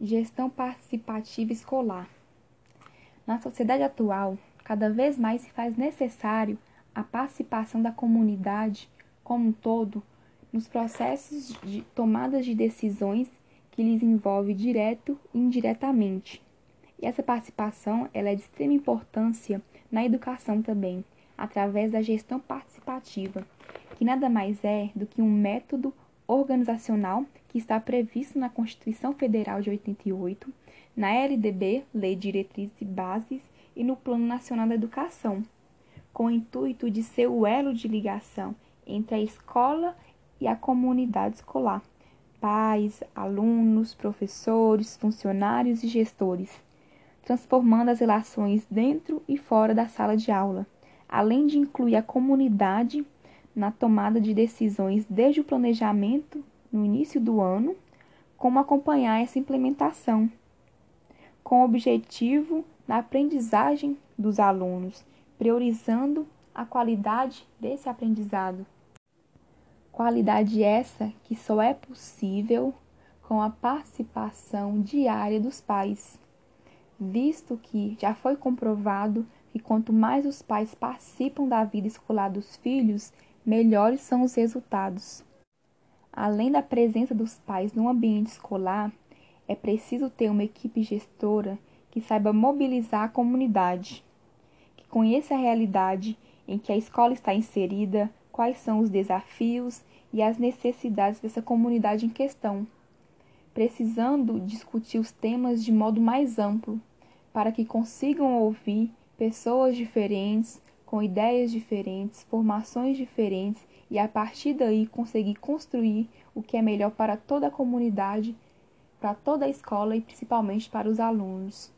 Gestão participativa escolar. Na sociedade atual, cada vez mais se faz necessário a participação da comunidade como um todo nos processos de tomadas de decisões que lhes envolve direto e indiretamente. E essa participação ela é de extrema importância na educação também, através da gestão participativa, que nada mais é do que um método organizacional que está previsto na Constituição Federal de 88, na LDB, Lei de Diretrizes e Bases, e no Plano Nacional da Educação, com o intuito de ser o elo de ligação entre a escola e a comunidade escolar, pais, alunos, professores, funcionários e gestores, transformando as relações dentro e fora da sala de aula, além de incluir a comunidade na tomada de decisões desde o planejamento no início do ano, como acompanhar essa implementação, com o objetivo na aprendizagem dos alunos, priorizando a qualidade desse aprendizado. Qualidade essa que só é possível com a participação diária dos pais, visto que já foi comprovado que quanto mais os pais participam da vida escolar dos filhos, melhores são os resultados. Além da presença dos pais no ambiente escolar, é preciso ter uma equipe gestora que saiba mobilizar a comunidade, que conheça a realidade em que a escola está inserida, quais são os desafios e as necessidades dessa comunidade em questão, precisando discutir os temas de modo mais amplo, para que consigam ouvir pessoas diferentes, com ideias diferentes, formações diferentes e a partir daí conseguir construir o que é melhor para toda a comunidade, para toda a escola e principalmente para os alunos.